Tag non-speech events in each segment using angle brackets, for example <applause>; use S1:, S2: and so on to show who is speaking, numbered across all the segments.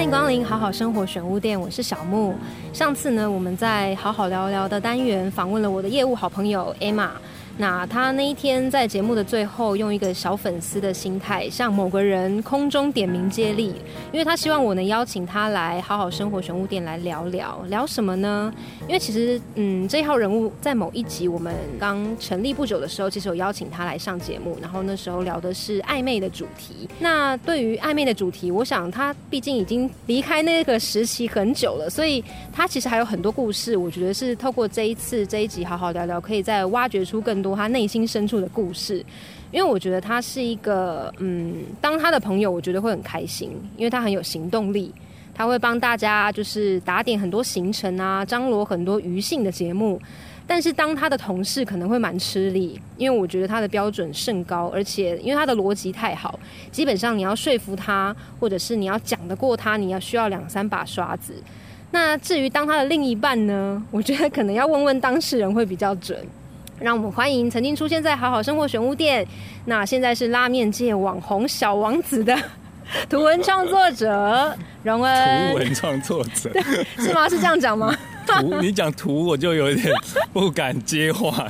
S1: 欢迎光临好好生活选物店，我是小木。上次呢，我们在好好聊聊的单元访问了我的业务好朋友 Emma。那他那一天在节目的最后，用一个小粉丝的心态，向某个人空中点名接力，因为他希望我能邀请他来好好生活玄武店来聊聊，聊什么呢？因为其实，嗯，这一号人物在某一集我们刚成立不久的时候，其实有邀请他来上节目，然后那时候聊的是暧昧的主题。那对于暧昧的主题，我想他毕竟已经离开那个时期很久了，所以他其实还有很多故事。我觉得是透过这一次这一集好好聊聊，可以再挖掘出更多。他内心深处的故事，因为我觉得他是一个，嗯，当他的朋友，我觉得会很开心，因为他很有行动力，他会帮大家就是打点很多行程啊，张罗很多余性的节目。但是当他的同事可能会蛮吃力，因为我觉得他的标准甚高，而且因为他的逻辑太好，基本上你要说服他，或者是你要讲得过他，你要需要两三把刷子。那至于当他的另一半呢，我觉得可能要问问当事人会比较准。让我们欢迎曾经出现在好好生活选物店，那现在是拉面界网红小王子的图文创作者 <laughs> 荣恩。
S2: 图文创作者
S1: 是吗？是这样讲吗？<laughs>
S2: 图你讲图我就有点不敢接话。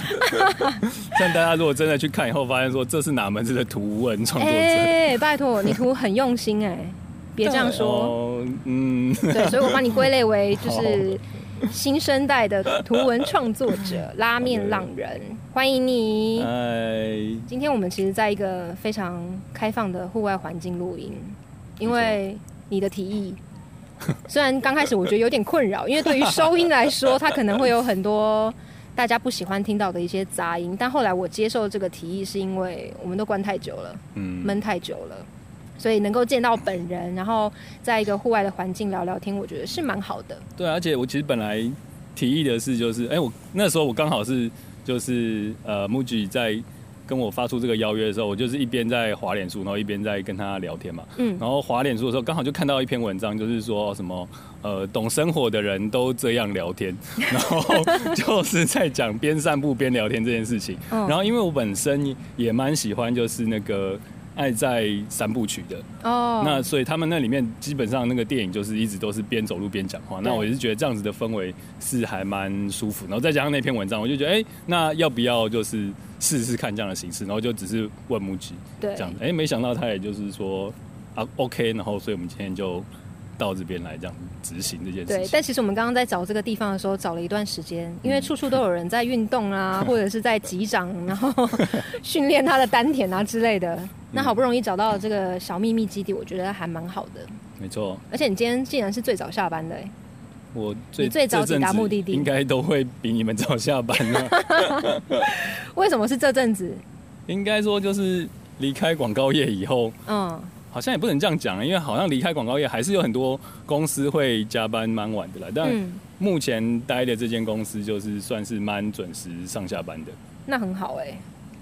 S2: <laughs> 但大家如果真的去看以后，发现说这是哪门子的图文创作者？哎，
S1: 拜托你图很用心哎，别这样说。嗯，对，所以我把你归类为就是。新生代的图文创作者，<laughs> 拉面浪人，欢迎你。嗨，今天我们其实在一个非常开放的户外环境录音，因为你的提议，<laughs> 虽然刚开始我觉得有点困扰，因为对于收音来说，它可能会有很多大家不喜欢听到的一些杂音，但后来我接受这个提议，是因为我们都关太久了，嗯，闷太久了。所以能够见到本人，然后在一个户外的环境聊聊天，我觉得是蛮好的。
S2: 对，而且我其实本来提议的是，就是哎，我那时候我刚好是就是呃木吉在跟我发出这个邀约的时候，我就是一边在滑脸书，然后一边在跟他聊天嘛。嗯。然后滑脸书的时候，刚好就看到一篇文章，就是说什么呃懂生活的人都这样聊天，<laughs> 然后就是在讲边散步边聊天这件事情。然后因为我本身也蛮喜欢，就是那个。爱在三部曲的。哦，那所以他们那里面基本上那个电影就是一直都是边走路边讲话，那我也是觉得这样子的氛围是还蛮舒服，然后再加上那篇文章，我就觉得哎，那要不要就是试试看这样的形式，然后就只是问木吉对。这样子，哎，没想到他也就是说啊 OK，然后所以我们今天就。到这边来这样执行这件事。
S1: 对，但其实我们刚刚在找这个地方的时候，找了一段时间，因为处处都有人在运动啊，<laughs> 或者是在击掌，然后 <laughs> 训练他的丹田啊之类的。那好不容易找到这个小秘密基地，我觉得还蛮好的。
S2: 没错。
S1: 而且你今天竟然是最早下班的，
S2: 我
S1: 最最早抵达目的地，
S2: 应该都会比你们早下班了。<laughs>
S1: 为什么是这阵子？
S2: 应该说就是离开广告业以后，嗯。好像也不能这样讲，因为好像离开广告业还是有很多公司会加班蛮晚的啦。但目前待的这间公司就是算是蛮准时上下班的。
S1: 那很好哎，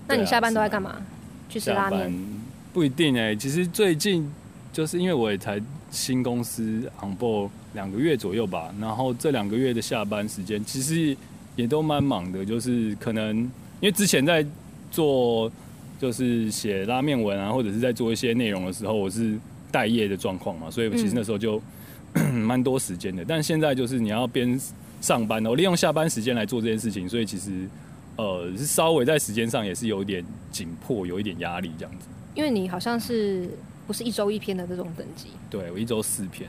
S1: 那你下班都在干嘛？去吃拉面？
S2: 不一定哎，其实最近就是因为我也才新公司 on board 两个月左右吧，然后这两个月的下班时间其实也都蛮忙的，就是可能因为之前在做。就是写拉面文啊，或者是在做一些内容的时候，我是待业的状况嘛，所以其实那时候就 <coughs> 蛮多时间的。但现在就是你要边上班，我利用下班时间来做这件事情，所以其实呃是稍微在时间上也是有点紧迫，有一点压力这样子。
S1: 因为你好像是不是一周一篇的这种等级？
S2: 对，我一周四篇，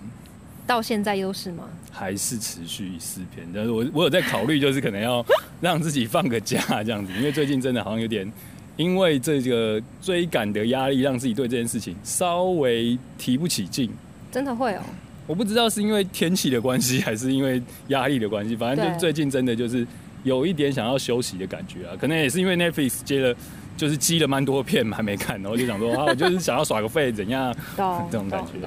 S1: 到现在都是吗？
S2: 还是持续四篇？但是我我有在考虑，就是可能要让自己放个假这样子，因为最近真的好像有点。因为这个追赶的压力，让自己对这件事情稍微提不起劲。
S1: 真的会哦？
S2: 我不知道是因为天气的关系，还是因为压力的关系。反正就最近真的就是有一点想要休息的感觉啊。可能也是因为 Netflix 接了，就是积了蛮多片还没看，然后就想说啊，我就是想要耍个废，怎样？<laughs> 这种感觉。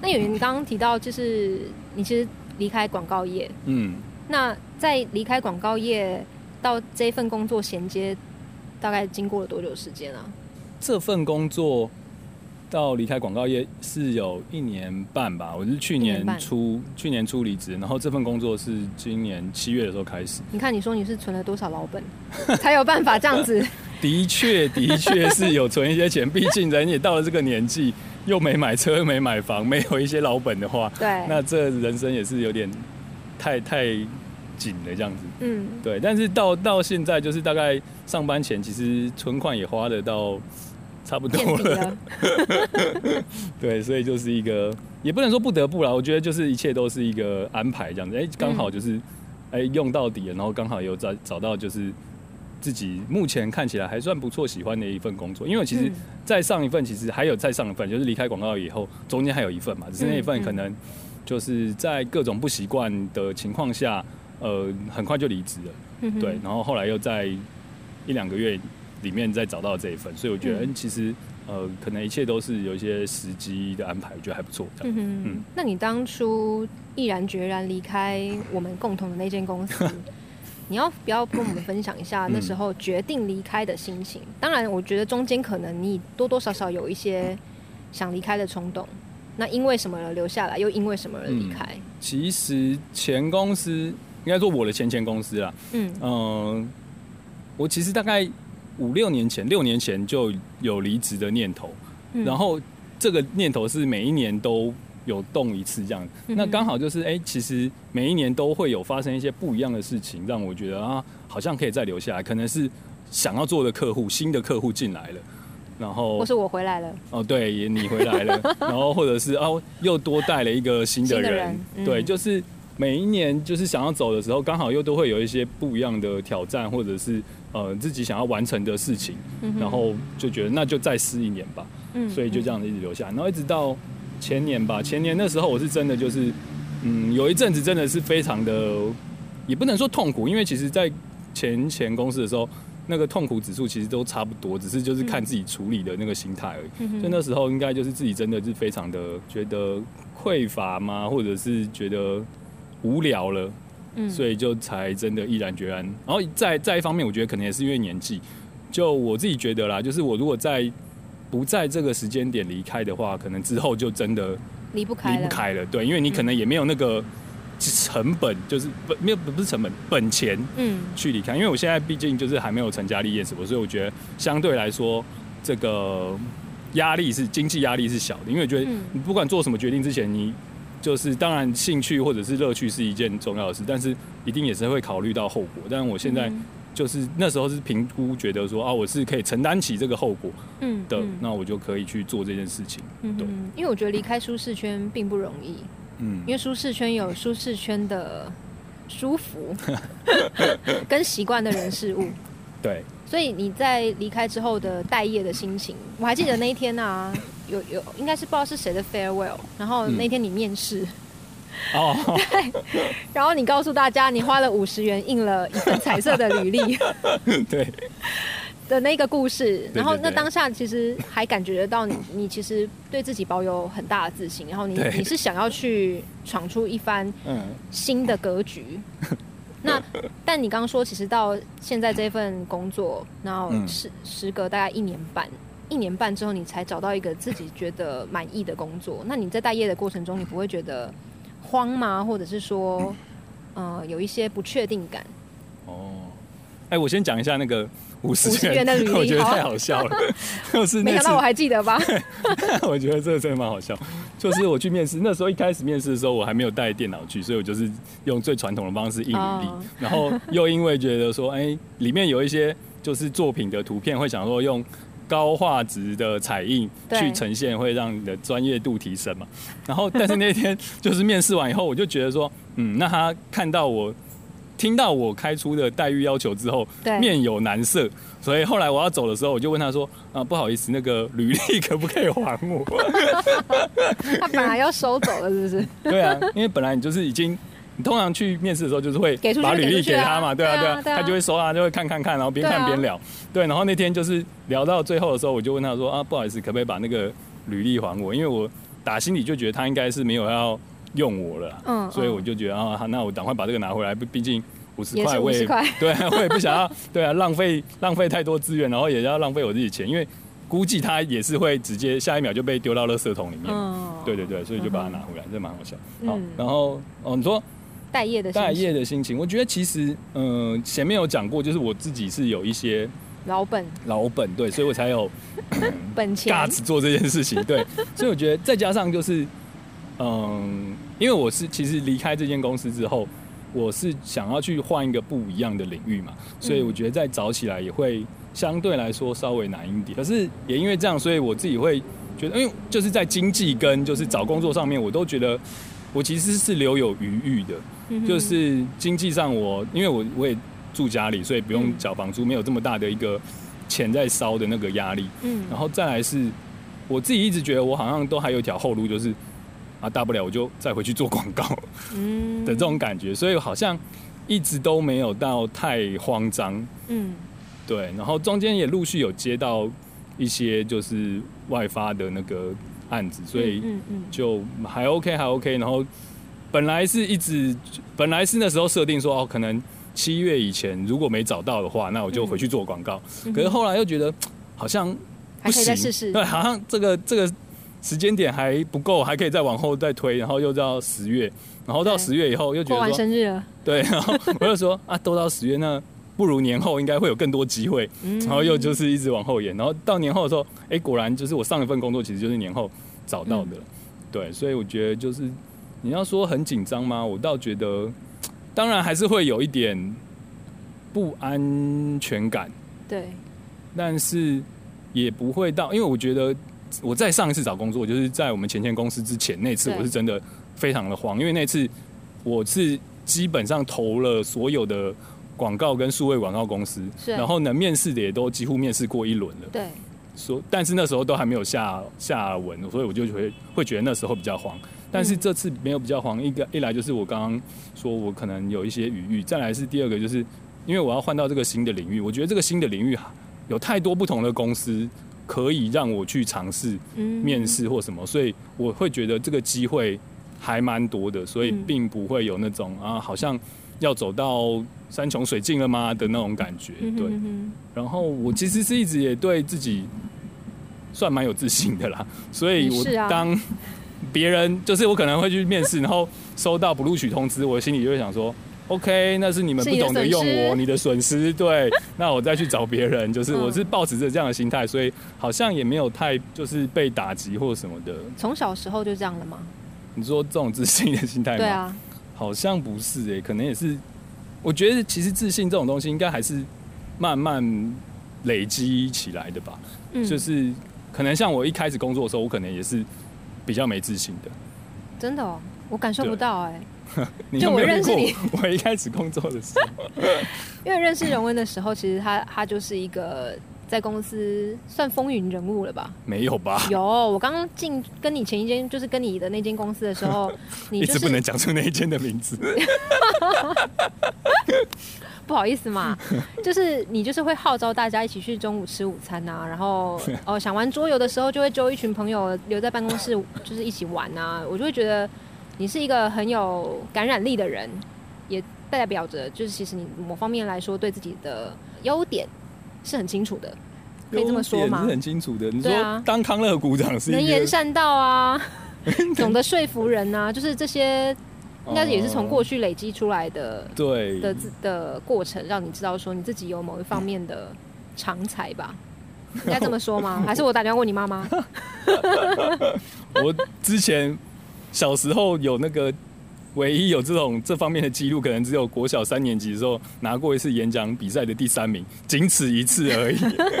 S1: 那有人刚刚提到，就是你其实离开广告业，嗯，那在离开广告业到这份工作衔接。大概经过了多久时间啊？
S2: 这份工作到离开广告业是有一年半吧。我是去年初去年初离职，然后这份工作是今年七月的时候开始。
S1: 你看，你说你是存了多少老本，<laughs> 才有办法这样子？<laughs>
S2: 的确，的确是有存一些钱。毕竟人也到了这个年纪，又没买车又没买房，没有一些老本的话，
S1: 对，
S2: 那这人生也是有点太太紧了这样子。嗯，对。但是到到现在，就是大概上班前，其实存款也花得到差不多了。<laughs> 对，所以就是一个，也不能说不得不啦，我觉得就是一切都是一个安排这样子。哎，刚好就是，哎，用到底了，然后刚好有找找到就是。自己目前看起来还算不错，喜欢的一份工作。因为其实再上一份，其实还有再上一份，就是离开广告以后，中间还有一份嘛。只是那一份可能就是在各种不习惯的情况下，呃，很快就离职了。对，然后后来又在一两个月里面再找到这一份，所以我觉得，嗯，其实呃，可能一切都是有一些时机的安排，我觉得还不错。嗯
S1: 嗯。那你当初毅然决然离开我们共同的那间公司？<laughs> 你要不要跟我们分享一下那时候决定离开的心情？当然，我觉得中间可能你多多少少有一些想离开的冲动。那因为什么而留下来？又因为什么而离开？
S2: 其实前公司应该说我的前前公司啦。嗯。嗯，我其实大概五六年前、六年前就有离职的念头，然后这个念头是每一年都。有动一次这样，那刚好就是哎，其实每一年都会有发生一些不一样的事情，让我觉得啊，好像可以再留下来。可能是想要做的客户，新的客户进来了，然后
S1: 或是我回来了，
S2: 哦，对，也你回来了，<laughs> 然后或者是哦，又多带了一个新的人，对，就是每一年就是想要走的时候，刚好又都会有一些不一样的挑战，或者是呃自己想要完成的事情，然后就觉得那就再试一年吧，嗯，所以就这样子一直留下，然后一直到。前年吧，前年那时候我是真的就是，嗯，有一阵子真的是非常的，也不能说痛苦，因为其实在前前公司的时候，那个痛苦指数其实都差不多，只是就是看自己处理的那个心态而已。所以那时候应该就是自己真的是非常的觉得匮乏吗，或者是觉得无聊了，嗯所以就才真的毅然决然。然后在在一方面，我觉得可能也是因为年纪，就我自己觉得啦，就是我如果在。不在这个时间点离开的话，可能之后就真的
S1: 离不开
S2: 离不开了。对，因为你可能也没有那个成本，就是不没有不是成本本钱，嗯，去离开。因为我现在毕竟就是还没有成家立业什么，所以我觉得相对来说，这个压力是经济压力是小的。因为我觉得你不管做什么决定之前，你就是当然兴趣或者是乐趣是一件重要的事，但是一定也是会考虑到后果。但是我现在。就是那时候是评估，觉得说啊，我是可以承担起这个后果嗯的，那我就可以去做这件事情。对，
S1: 因为我觉得离开舒适圈并不容易。嗯，因为舒适圈有舒适圈的舒服 <laughs> 跟习惯的人事物。
S2: 对，
S1: 所以你在离开之后的待业的心情，我还记得那一天啊，<laughs> 有有应该是不知道是谁的 farewell，然后那天你面试。哦，<laughs> 对，然后你告诉大家，你花了五十元印了一份彩色的履历，<laughs>
S2: 对
S1: 的那个故事。然后那当下其实还感觉得到你，你其实对自己保有很大的自信。然后你你是想要去闯出一番新的格局。<laughs> 那但你刚刚说，其实到现在这份工作，然后时时隔大概一年半，一年半之后你才找到一个自己觉得满意的工作。那你在待业的过程中，你不会觉得？慌吗？或者是说，呃，有一些不确定感？哦，
S2: 哎，我先讲一下那个五十
S1: 元的履历，
S2: 我觉得太好笑了。<laughs> 就是
S1: 没想到我还记得吧？<laughs>
S2: 我觉得这个真的蛮好笑。就是我去面试，那时候一开始面试的时候，我还没有带电脑去，所以我就是用最传统的方式印履历。<laughs> 然后又因为觉得说，哎，里面有一些就是作品的图片，会想说用。高画质的彩印去呈现，会让你的专业度提升嘛？然后，但是那天就是面试完以后，我就觉得说，嗯，那他看到我听到我开出的待遇要求之后，面有难色，所以后来我要走的时候，我就问他说，啊，不好意思，那个履历可不可以还我？<laughs>
S1: 他本来要收走了，是不是？
S2: 对啊，因为本来你就是已经。你通常去面试的时候，就是会把履历给他嘛，对啊，对啊，他就会收啊，就会看看看，然后边看边聊，对。然后那天就是聊到最后的时候，我就问他说啊，不好意思，可不可以把那个履历还我？因为我打心里就觉得他应该是没有要用我了，嗯，所以我就觉得啊，那我赶快把这个拿回来，毕竟五十块，我 <laughs> 也对，我也不想要，对啊，浪费浪费太多资源，然后也要浪费我自己钱，因为估计他也是会直接下一秒就被丢到垃圾桶里面，对对对，所以就把它拿回来，这蛮好笑。好，然后哦，你说。
S1: 待业的
S2: 待业的心情，我觉得其实，嗯，前面有讲过，就是我自己是有一些
S1: 老本，
S2: 老本，对，所以我才有 <coughs>
S1: 本钱
S2: ，gas 做这件事情，对，<laughs> 所以我觉得再加上就是，嗯，因为我是其实离开这间公司之后，我是想要去换一个不一样的领域嘛，所以我觉得再找起来也会相对来说稍微难一点。可是也因为这样，所以我自己会觉得，因为就是在经济跟就是找工作上面，我都觉得我其实是留有余裕的，就是经济上我因为我我也。住家里，所以不用缴房租，没有这么大的一个钱在烧的那个压力。嗯，然后再来是，我自己一直觉得我好像都还有一条后路，就是啊，大不了我就再回去做广告，嗯 <laughs> 的这种感觉，所以好像一直都没有到太慌张。嗯，对，然后中间也陆续有接到一些就是外发的那个案子，所以就还 OK 还 OK。然后本来是一直本来是那时候设定说哦可能。七月以前如果没找到的话，那我就回去做广告。可是后来又觉得好像
S1: 不行，试试。
S2: 对，好像这个这个时间点还不够，还可以再往后再推。然后又到十月，然后到十月以后又觉得过
S1: 完生日了。
S2: 对，然后我就说啊，都到十月，那不如年后应该会有更多机会。然后又就是一直往后延，然后到年后的时候，哎，果然就是我上一份工作其实就是年后找到的。对，所以我觉得就是你要说很紧张吗？我倒觉得。当然还是会有一点不安全感，
S1: 对，
S2: 但是也不会到，因为我觉得我在上一次找工作，就是在我们前前公司之前那次，我是真的非常的慌，因为那次我是基本上投了所有的广告跟数位广告公司，然后呢，面试的也都几乎面试过一轮了，
S1: 对，
S2: 说但是那时候都还没有下下文，所以我就会会觉得那时候比较慌。但是这次没有比较慌，一个一来就是我刚刚说我可能有一些余裕，再来是第二个就是因为我要换到这个新的领域，我觉得这个新的领域有太多不同的公司可以让我去尝试面试或什么，所以我会觉得这个机会还蛮多的，所以并不会有那种啊好像要走到山穷水尽了吗的那种感觉。对，然后我其实是一直也对自己算蛮有自信的啦，<laughs> 所以我当。别人就是我可能会去面试，然后收到不录取通知，我心里就会想说，OK，那是你们不懂得用我，你的损失。对，那我再去找别人，就是我是抱持着这样的心态，所以好像也没有太就是被打击或什么的。
S1: 从小时候就这样了吗？
S2: 你说这种自信的心态吗？
S1: 对啊，
S2: 好像不是哎，可能也是。我觉得其实自信这种东西，应该还是慢慢累积起来的吧。嗯，就是可能像我一开始工作的时候，我可能也是。比较没自信的，
S1: 真的哦，我感受不到哎。<laughs>
S2: 就我认识你，我一开始工作的时候，<laughs>
S1: 因为认识荣恩的时候，其实他他就是一个在公司算风云人物了吧？
S2: 没有吧？
S1: 有，我刚刚进跟你前一间，就是跟你的那间公司的时候，<laughs> 你
S2: 一直不能讲出那一间的名字。
S1: 不好意思嘛，就是你就是会号召大家一起去中午吃午餐呐，然后哦想玩桌游的时候就会揪一群朋友留在办公室，就是一起玩呐。我就会觉得你是一个很有感染力的人，也代表着就是其实你某方面来说对自己的优点是很清楚的，可以这么说吗？
S2: 是很清楚的。你说当康乐鼓掌是
S1: 能言善道啊，<laughs> 懂得说服人呐，就是这些。应该也是从过去累积出来的，
S2: 对
S1: 的的过程，让你知道说你自己有某一方面的长才吧？<laughs> 应该这么说吗？还是我打电话问你妈妈？<laughs>
S2: 我之前小时候有那个唯一有这种这方面的记录，可能只有国小三年级的时候拿过一次演讲比赛的第三名，仅此一次而已。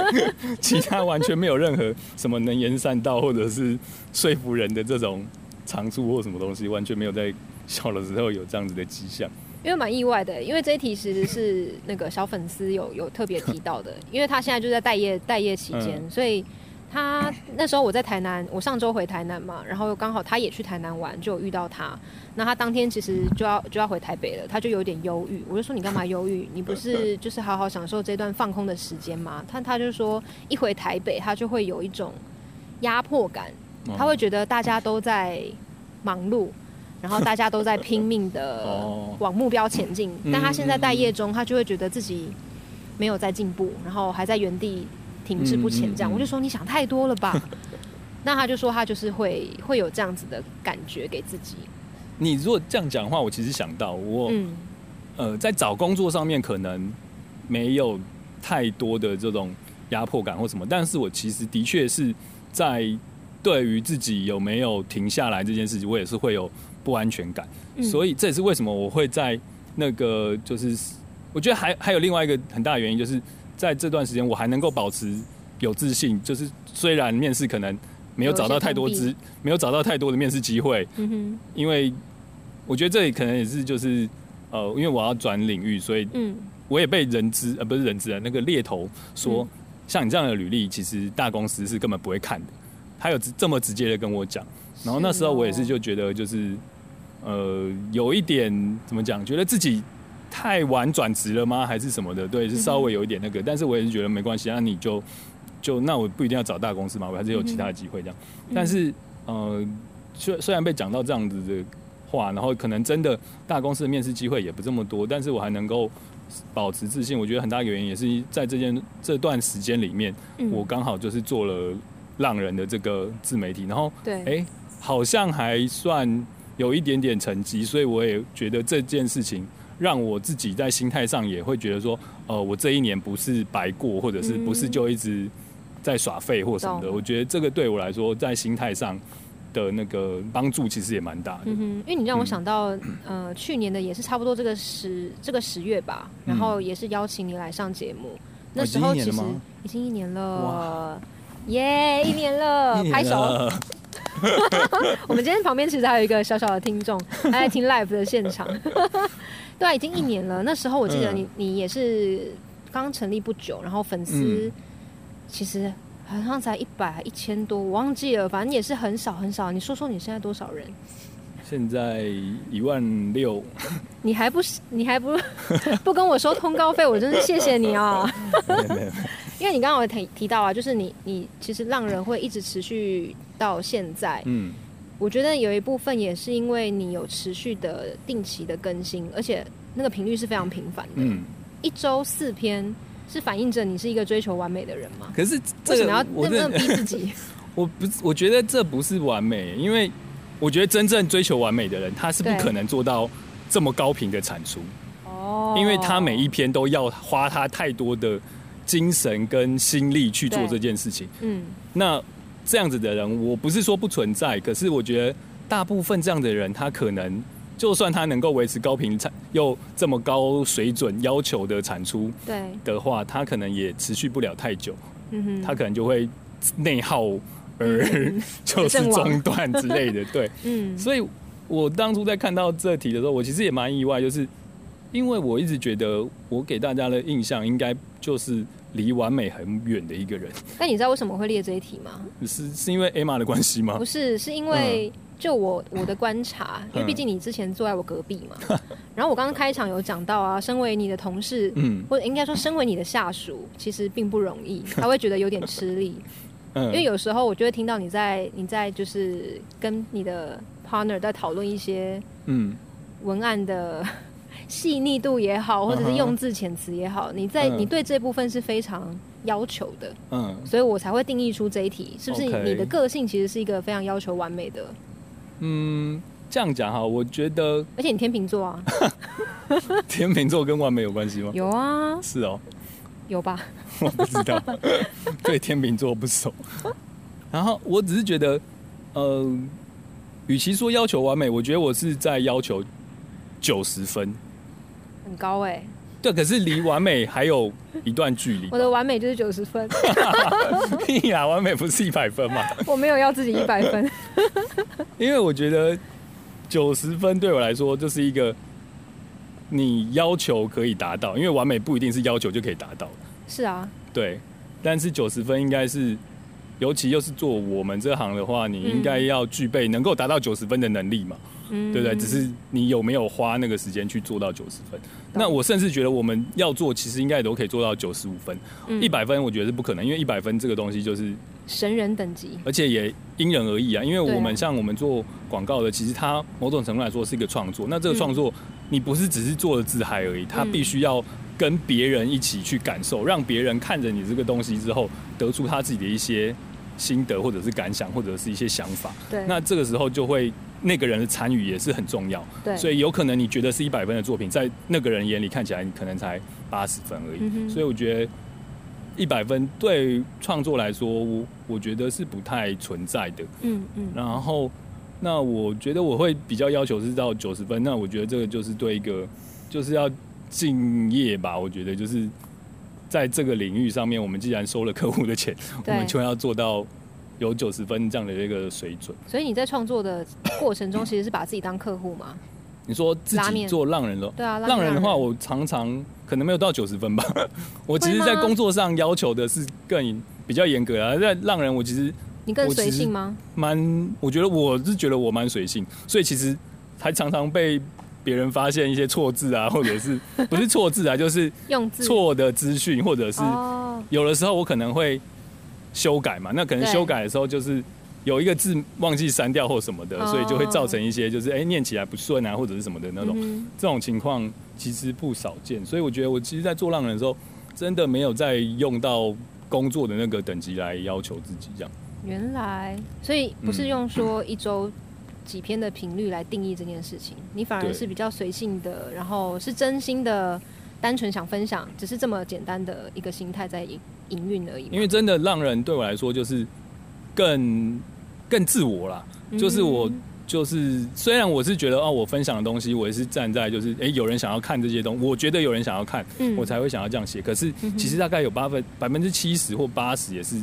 S2: <laughs> 其他完全没有任何什么能言善道或者是说服人的这种长处或什么东西，完全没有在。小的时候有这样子的迹象，
S1: 因为蛮意外的，因为这一题其实是那个小粉丝有有特别提到的，因为他现在就在待业待业期间，所以他那时候我在台南，我上周回台南嘛，然后刚好他也去台南玩，就有遇到他。那他当天其实就要就要回台北了，他就有点忧郁。我就说你干嘛忧郁？你不是就是好好享受这段放空的时间吗？他他就说一回台北，他就会有一种压迫感，他会觉得大家都在忙碌。然后大家都在拼命的往目标前进，但他现在待业中，他就会觉得自己没有在进步，然后还在原地停滞不前。这样，我就说你想太多了吧？<laughs> 那他就说他就是会会有这样子的感觉给自己。
S2: 你如果这样讲的话，我其实想到我，呃，在找工作上面可能没有太多的这种压迫感或什么，但是我其实的确是在对于自己有没有停下来这件事情，我也是会有不安全感，所以这也是为什么我会在那个就是，我觉得还还有另外一个很大的原因，就是在这段时间我还能够保持有自信，就是虽然面试可能没有找到太多资，没有找到太多的面试机会，嗯哼，因为我觉得这里可能也是就是呃，因为我要转领域，所以嗯。我也被人资呃不是人资啊，那个猎头说，像你这样的履历，其实大公司是根本不会看的。他有这么直接的跟我讲，然后那时候我也是就觉得就是呃有一点怎么讲，觉得自己太晚转职了吗，还是什么的？对，是稍微有一点那个，但是我也是觉得没关系，那你就就那我不一定要找大公司嘛，我还是有其他的机会这样。但是呃虽虽然被讲到这样子的话，然后可能真的大公司的面试机会也不这么多，但是我还能够。保持自信，我觉得很大一个原因也是在这件这段时间里面，我刚好就是做了浪人的这个自媒体，然后
S1: 对，
S2: 哎，好像还算有一点点成绩，所以我也觉得这件事情让我自己在心态上也会觉得说，呃，我这一年不是白过，或者是不是就一直在耍废或什么的，我觉得这个对我来说在心态上。的那个帮助其实也蛮大的，嗯哼，
S1: 因为你让我想到，呃，去年的也是差不多这个十这个十月吧，然后也是邀请你来上节目，那时候其实已经一年了，耶，一年了，拍手。<laughs> 我们今天旁边其实还有一个小小的听众，还在听 <laughs> live 的现场，<laughs> 对啊，已经一年了。那时候我记得你你也是刚成立不久，然后粉丝其实。好像才一百一千多，我忘记了，反正也是很少很少。你说说你现在多少人？
S2: 现在一万六。
S1: 你还不你还不不跟我收通告费，我真是谢谢你啊！因为你刚刚有提提到啊，就是你你其实浪人会一直持续到现在。嗯，我觉得有一部分也是因为你有持续的定期的更新，而且那个频率是非常频繁的。嗯，一周四篇。是反映着你是一个追求完美的人吗？
S2: 可是
S1: 为什么要那么逼自己？<laughs>
S2: 我不，我觉得这不是完美，因为我觉得真正追求完美的人，他是不可能做到这么高频的产出。哦，因为他每一篇都要花他太多的精神跟心力去做这件事情。嗯，那这样子的人，我不是说不存在，可是我觉得大部分这样的人，他可能。就算他能够维持高频产又这么高水准要求的产出，
S1: 对
S2: 的话，他可能也持续不了太久。嗯哼，他可能就会内耗而 <laughs> 就是中断之类的。对，<laughs> 嗯，所以我当初在看到这题的时候，我其实也蛮意外，就是因为我一直觉得我给大家的印象应该就是离完美很远的一个人。
S1: 那你知道为什么会列这一题吗？
S2: 是是因为 Emma 的关系吗？
S1: 不是，是因为。就我我的观察，因为毕竟你之前坐在我隔壁嘛，<laughs> 然后我刚刚开场有讲到啊，身为你的同事，嗯，或者应该说身为你的下属，其实并不容易，<laughs> 他会觉得有点吃力，嗯，因为有时候我就会听到你在你在就是跟你的 partner 在讨论一些嗯文案的细腻度也好，或者是用字遣词也好，你在你对这部分是非常要求的，嗯，所以我才会定义出这一题，是不是你的个性其实是一个非常要求完美的？
S2: 嗯，这样讲哈，我觉得，
S1: 而且你天秤座啊，<laughs>
S2: 天秤座跟完美有关系吗？
S1: 有啊，
S2: 是哦，
S1: 有吧？
S2: 我不知道，<laughs> 对天秤座不熟。然后我只是觉得，呃，与其说要求完美，我觉得我是在要求九十分，
S1: 很高哎。
S2: 对，可是离完美还有一段距离。
S1: 我的完美就是九十分。<laughs>
S2: 屁呀，完美不是一百分吗？
S1: 我没有要自己一百分。
S2: 因为我觉得九十分对我来说就是一个你要求可以达到，因为完美不一定是要求就可以达到。
S1: 是啊。
S2: 对，但是九十分应该是，尤其又是做我们这行的话，你应该要具备能够达到九十分的能力嘛。对不对？只是你有没有花那个时间去做到九十分？那我甚至觉得我们要做，其实应该也都可以做到九十五分。一百分我觉得是不可能，因为一百分这个东西就是
S1: 神人等级，
S2: 而且也因人而异啊。因为我们像我们做广告的，其实它某种程度来说是一个创作。那这个创作，你不是只是做了自嗨而已，它必须要跟别人一起去感受，让别人看着你这个东西之后，得出他自己的一些心得，或者是感想，或者是一些想法。
S1: 对，
S2: 那这个时候就会。那个人的参与也是很重要，
S1: 对，
S2: 所以有可能你觉得是一百分的作品，在那个人眼里看起来你可能才八十分而已。所以我觉得一百分对创作来说，我我觉得是不太存在的。嗯嗯。然后，那我觉得我会比较要求是到九十分。那我觉得这个就是对一个就是要敬业吧。我觉得就是在这个领域上面，我们既然收了客户的钱，我们就要做到有九十分这样的一个水准。
S1: 所以你在创作的过程中，其实是把自己当客户吗？
S2: 你说自己做浪人了？
S1: 对啊，
S2: 浪人的话，我常常可能没有到九十分吧。<laughs> 我其实，在工作上要求的是更比较严格啊。在浪人，我其实
S1: 你更随性吗？
S2: 蛮，我觉得我是觉得我蛮随性，所以其实还常常被别人发现一些错字啊，<laughs> 或者是不是错字啊，就是 <laughs>
S1: 用
S2: 错的资讯，或者是有的时候我可能会修改嘛。那可能修改的时候就是。有一个字忘记删掉或什么的，所以就会造成一些就是哎念起来不顺啊，或者是什么的那种，这种情况其实不少见。所以我觉得我其实，在做浪人的时候，真的没有在用到工作的那个等级来要求自己这样。
S1: 原来，所以不是用说一周几篇的频率来定义这件事情，你反而是比较随性的，然后是真心的，单纯想分享，只是这么简单的一个心态在营营运而已。
S2: 因为真的让人对我来说就是更。更自我啦，就是我就是虽然我是觉得哦，我分享的东西我也是站在就是哎，有人想要看这些东西，我觉得有人想要看，我才会想要这样写。可是其实大概有八分百分之七十或八十也是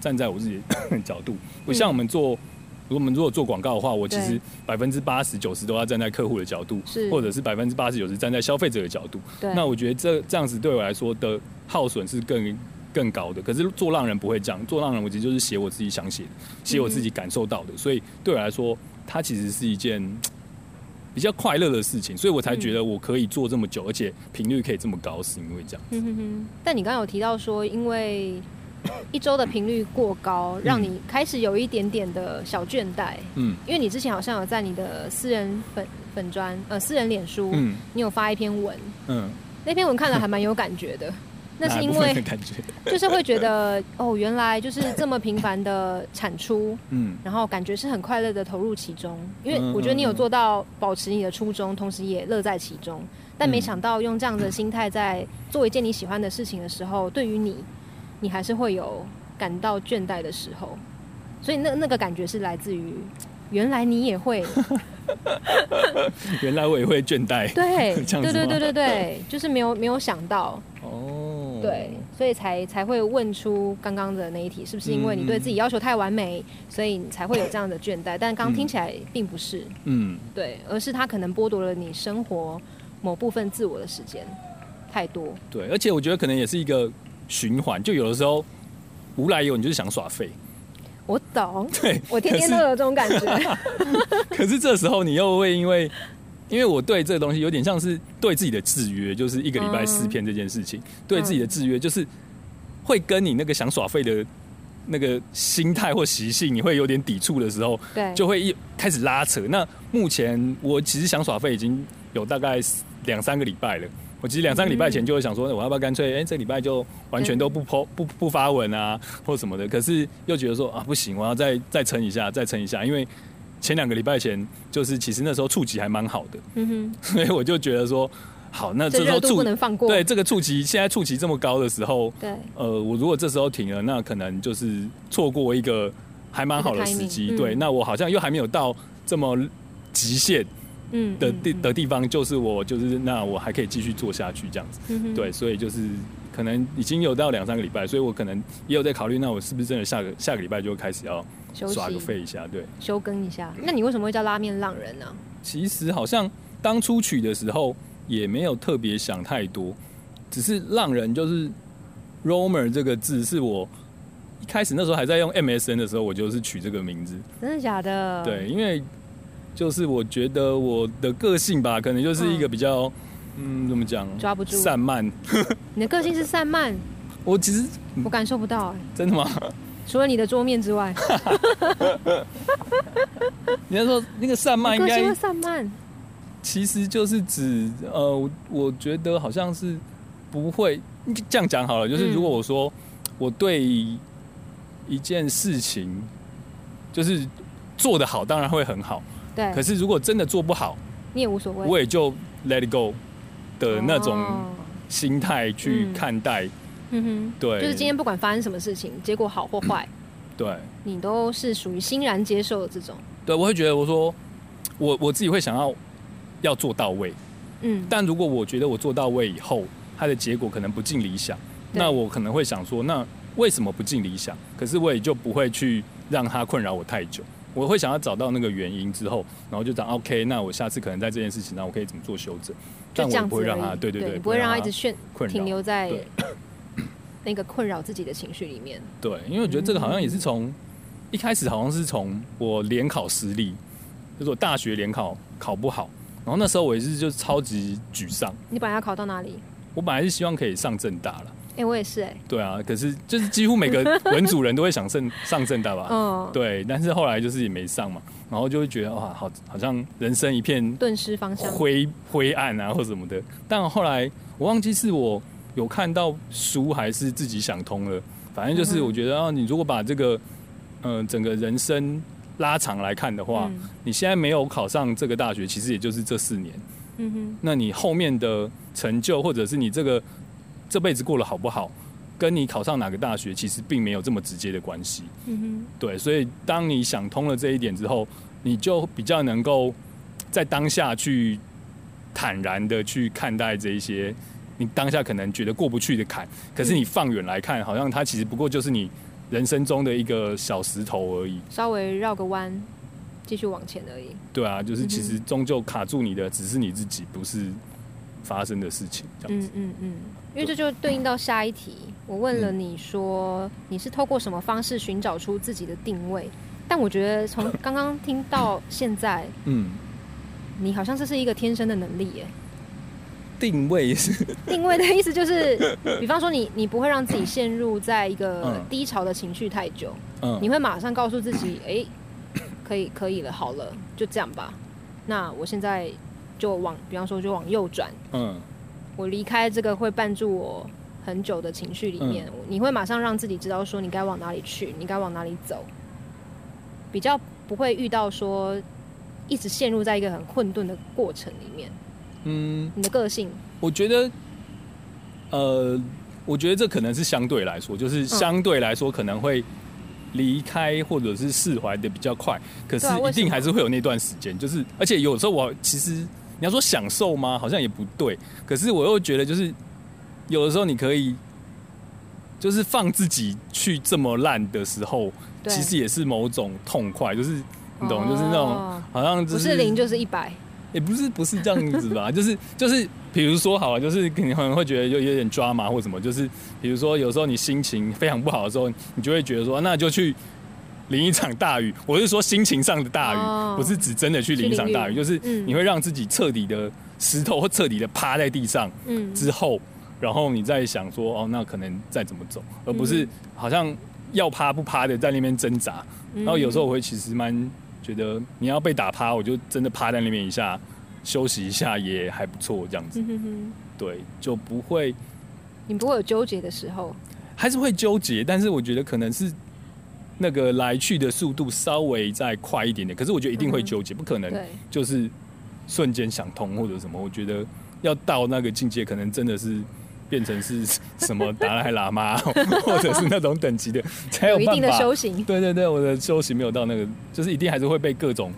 S2: 站在我自己的 <coughs> 角度。不像我们做，我们如果做广告的话，我其实百分之八十九十都要站在客户的角度，或者是百分之八十九十站在消费者的角度。那我觉得这这样子对我来说的耗损是更。更高的，可是做浪人不会这样。做浪人，我其实就是写我自己想写的，写我自己感受到的。所以对我来说，它其实是一件 <tsk> 比较快乐的事情。所以我才觉得我可以做这么久，而且频率可以这么高，是因为这样。嗯哼
S1: 哼。但你刚刚有提到说，因为 <coughs> 一周的频率过高，让你开始有一点点的小倦怠。嗯。因为你之前好像有在你的私人粉粉砖呃私人脸书，嗯，你有发一篇文，嗯，那篇文看了还蛮有感觉的。<laughs> 那是因为 <laughs> 就是会觉得哦，原来就是这么频繁的产出，嗯，然后感觉是很快乐的投入其中，因为我觉得你有做到保持你的初衷，同时也乐在其中。但没想到用这样的心态在做一件你喜欢的事情的时候，对于你，你还是会有感到倦怠的时候。所以那那个感觉是来自于，原来你也会，<laughs>
S2: 原来我也会倦怠，
S1: 对，<laughs> 对对对对对，就是没有没有想到哦。对，所以才才会问出刚刚的那一题，是不是因为你对自己要求太完美，所以你才会有这样的倦怠？但刚刚听起来并不是，嗯，对，而是他可能剥夺了你生活某部分自我的时间太多。
S2: 对，而且我觉得可能也是一个循环，就有的时候无来由，你就是想耍废。
S1: 我懂，<laughs>
S2: 对
S1: 我天天都有这种感觉。<laughs>
S2: 可是这时候你又会因为。因为我对这个东西有点像是对自己的制约，就是一个礼拜四篇这件事情，对自己的制约就是会跟你那个想耍废的那个心态或习性，你会有点抵触的时候，
S1: 对，
S2: 就会一开始拉扯。那目前我其实想耍废已经有大概两三个礼拜了。我其实两三个礼拜前就会想说，我要不要干脆哎，这礼拜就完全都不抛不不发文啊，或什么的。可是又觉得说啊，不行，我要再再撑一下，再撑一下，因为。前两个礼拜前，就是其实那时候触及还蛮好的，嗯哼，<laughs> 所以我就觉得说，好，那这时候
S1: 触不能放过，
S2: 对这个触及现在触及这么高的时候，
S1: 对，
S2: 呃，我如果这时候停了，那可能就是错过一个还蛮好的时机，对，那我好像又还没有到这么极限，嗯的地的地方，就是我就是那我还可以继续做下去这样子，对，所以就是可能已经有到两三个礼拜，所以我可能也有在考虑，那我是不是真的下个下个礼拜就开始要。耍个废一下，对，
S1: 休更一下。那你为什么会叫拉面浪人呢？
S2: 其实好像当初取的时候也没有特别想太多，只是浪人就是 Romer 这个字是我一开始那时候还在用 MSN 的时候，我就是取这个名字。
S1: 真的假的？
S2: 对，因为就是我觉得我的个性吧，可能就是一个比较嗯，怎么讲？
S1: 抓不住，
S2: 散漫。<laughs>
S1: 你的个性是散漫？
S2: 我其实
S1: 我感受不到，
S2: 真的吗？
S1: 除了你的桌面之外，<laughs>
S2: 你要说那个散漫应该
S1: 散漫，
S2: 其实就是指呃，我觉得好像是不会这样讲好了。就是如果我说我对一件事情就是做的好，当然会很好。
S1: 对。
S2: 可是如果真的做不好，
S1: 你也无所谓，
S2: 我也就 let it go 的那种心态去看待。
S1: 嗯哼，
S2: 对，
S1: 就是今天不管发生什么事情，结果好或坏，<clears throat>
S2: 对，
S1: 你都是属于欣然接受的这种。
S2: 对，我会觉得我说我我自己会想要要做到位，嗯，但如果我觉得我做到位以后，它的结果可能不尽理想，那我可能会想说，那为什么不尽理想？可是我也就不会去让它困扰我太久。我会想要找到那个原因之后，然后就讲 OK，那我下次可能在这件事情上我可以怎么做修正？
S1: 但我
S2: 不会让他，对对对，
S1: 不会让他一直炫停留在 <coughs> 那个困扰自己的情绪里面。
S2: 对，因为我觉得这个好像也是从一开始好像是从我联考失利，就是我大学联考考不好，然后那时候我也是就超级沮丧。
S1: 你本来要考到哪里？
S2: 我本来是希望可以上正大了。
S1: 哎，我也是哎。
S2: 对啊，可是就是几乎每个 <laughs> 文主人都会想上上正大吧？嗯，对。但是后来就是也没上嘛，然后就会觉得哇，好，好像人生一片
S1: 顿失方向，
S2: 灰灰暗啊，或什么的。但后来我忘记是我有看到书，还是自己想通了。反正就是我觉得啊，你如果把这个嗯整个人生拉长来看的话，你现在没有考上这个大学，其实也就是这四年。嗯哼。那你后面的成就，或者是你这个。这辈子过得好不好，跟你考上哪个大学其实并没有这么直接的关系。嗯哼，对，所以当你想通了这一点之后，你就比较能够在当下去坦然的去看待这一些你当下可能觉得过不去的坎。可是你放远来看，好像它其实不过就是你人生中的一个小石头而已，
S1: 稍微绕个弯，继续往前而已。
S2: 对啊，就是其实终究卡住你的只是你自己，不是。发生的事情，这样子。嗯嗯嗯，
S1: 因为这就对应到下一题。我问了你说，你是透过什么方式寻找出自己的定位？但我觉得从 <coughs> 刚刚听到现在，嗯，你好像这是一个天生的能力耶。
S2: 定位是
S1: 定位的意思就是，比方说你你不会让自己陷入在一个低潮的情绪太久，嗯，你会马上告诉自己，哎，可以可以了，好了，就这样吧。那我现在。就往，比方说，就往右转。嗯，我离开这个会绊住我很久的情绪里面，你会马上让自己知道说你该往哪里去，你该往哪里走，比较不会遇到说一直陷入在一个很混沌的过程里面。嗯，你的个性，
S2: 我觉得，呃，我觉得这可能是相对来说，就是相对来说可能会离开或者是释怀的比较快，可是一定还是会有那段时间，就是而且有时候我其实。你要说享受吗？好像也不对。可是我又觉得，就是有的时候你可以，就是放自己去这么烂的时候，其实也是某种痛快。就是你懂，就是那种好像不
S1: 是零就是一百，
S2: 也不是不是这样子吧？就是就是，比如说好，就是你可能会觉得就有点抓马或什么。就是比如说有时候你心情非常不好的时候，你就会觉得说，那就去。淋一场大雨，我是说心情上的大雨，不是指真的去淋一场大雨，就是你会让自己彻底的石头或彻底的趴在地上，嗯。之后，然后你再想说，哦，那可能再怎么走，而不是好像要趴不趴的在那边挣扎。然后有时候我会其实蛮觉得，你要被打趴，我就真的趴在那边一下休息一下也还不错，这样子，对，就不会，
S1: 你不会有纠结的时候，
S2: 还是会纠结，但是我觉得可能是。那个来去的速度稍微再快一点点，可是我觉得一定会纠结，不可能就是瞬间想通或者什么。我觉得要到那个境界，可能真的是变成是什么达赖喇嘛，<laughs> 或者是那种等级的才有
S1: 一定的修行。
S2: 对对对，我的修行没有到那个，就是一定还是会被各种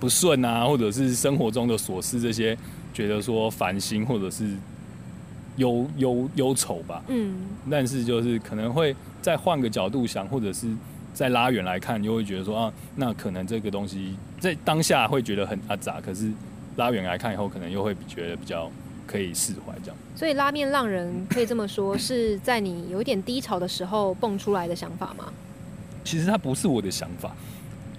S2: 不顺啊，或者是生活中的琐事这些，觉得说烦心或者是忧忧忧愁吧。嗯，但是就是可能会再换个角度想，或者是。再拉远来看，又会觉得说啊，那可能这个东西在当下会觉得很阿杂，可是拉远来看以后，可能又会觉得比较可以释怀这样。
S1: 所以拉面浪人可以这么说，是在你有点低潮的时候蹦出来的想法吗？
S2: 其实它不是我的想法，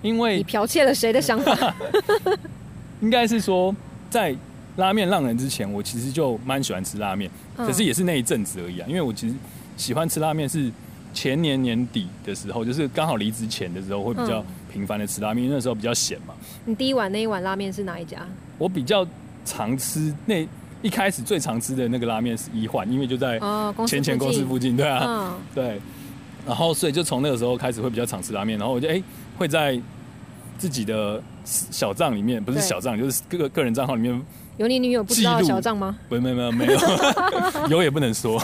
S2: 因为
S1: 你剽窃了谁的想法？<laughs>
S2: 应该是说，在拉面浪人之前，我其实就蛮喜欢吃拉面，可是也是那一阵子而已啊。因为我其实喜欢吃拉面是。前年年底的时候，就是刚好离职前的时候，会比较频繁的吃拉面，因为那时候比较闲嘛。
S1: 你第一碗那一碗拉面是哪一家？
S2: 我比较常吃那一开始最常吃的那个拉面是一环，因为就在前前公司附近，对啊，对。然后所以就从那个时候开始会比较常吃拉面，然后我就哎会在自己的小账里面，不是小账，就是个个人账号里面
S1: 有你女友不知道的小账吗？
S2: 没没有没有，<laughs> 有也不能说。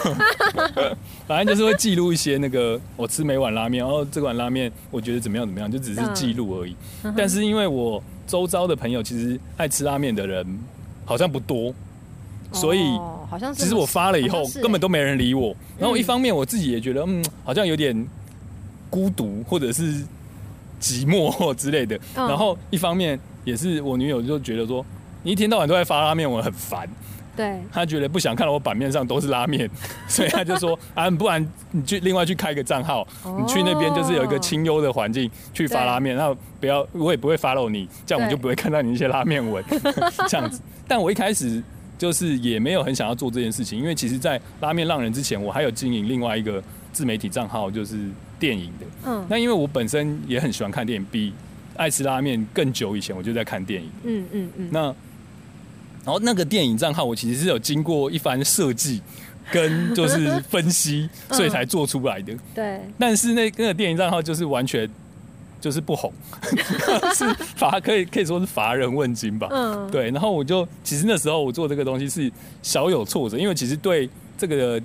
S2: <laughs> 反正就是会记录一些那个我吃每碗拉面，然后这碗拉面我觉得怎么样怎么样，就只是记录而已。但是因为我周遭的朋友其实爱吃拉面的人好像不多，所以
S1: 好像
S2: 其实我发了以后根本都没人理我。然后一方面我自己也觉得嗯，好像有点孤独或者是寂寞之类的。然后一方面也是我女友就觉得说。你一天到晚都在发拉面，我很烦。
S1: 对，
S2: 他觉得不想看到我版面上都是拉面，<laughs> 所以他就说啊，不然你去另外去开个账号，你去那边就是有一个清幽的环境去发拉面，然后不要我也不会 follow 你，这样我就不会看到你一些拉面文 <laughs> 这样子。但我一开始就是也没有很想要做这件事情，因为其实，在拉面浪人之前，我还有经营另外一个自媒体账号，就是电影的。嗯，那因为我本身也很喜欢看电影，比爱吃拉面更久以前我就在看电影。嗯嗯嗯，那。然后那个电影账号，我其实是有经过一番设计跟就是分析，<laughs> 所以才做出来的。
S1: 对。
S2: 但是那那个电影账号就是完全就是不红，<laughs> 是乏可以可以说是乏人问津吧。嗯。对。然后我就其实那时候我做这个东西是小有挫折，因为其实对这个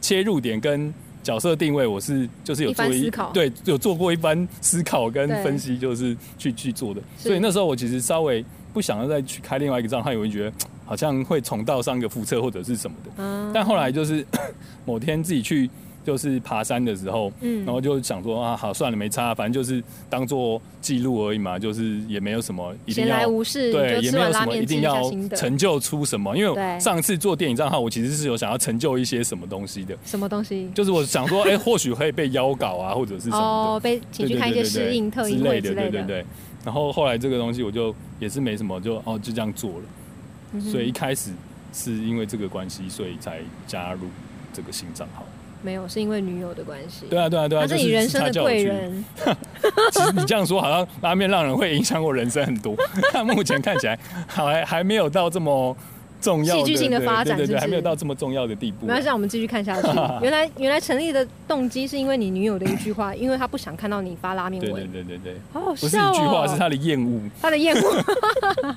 S2: 切入点跟角色定位，我是就是有做
S1: 一考，
S2: 对，有做过一番思考跟分析，就是去去做的。所以那时候我其实稍微。不想要再去开另外一个账号，也会觉得 <tsk> 好像会重蹈上一个覆辙或者是什么的。嗯。但后来就是 <coughs> 某天自己去就是爬山的时候，嗯，然后就想说啊，好算了，没差，反正就是当做记录而已嘛，就是也没有什么一定要对，也没有什么一定要成就出什么。因为上次做电影账号，我其实是有想要成就一些什么东西的。
S1: 什么东西？
S2: 就是我想说，哎，或许可以被邀稿啊，或者是什么哦，
S1: 被请去看一些适应特映会之类的。对对对。
S2: 然后后来这个东西我就也是没什么，就哦就这样做了。所以一开始是因为这个关系，所以才加入这个新账号。
S1: 没有，是因为女友的关系。
S2: 对啊，对啊，对啊，
S1: 是你人生的贵人。<laughs>
S2: 其实你这样说，好像拉面让人会影响我人生很多。<laughs> 但目前看起来还还没有到这么。重要
S1: 戏剧性的发展，
S2: 对对对，还没有到这么重要的地步。
S1: 没关系，我们继续看下去。<laughs> 原来原来成立的动机是因为你女友的一句话，因为她不想看到你发拉面文。
S2: 对对对对对，
S1: 好好
S2: 笑哦。不是一句话，是她的厌恶。
S1: 她的厌恶。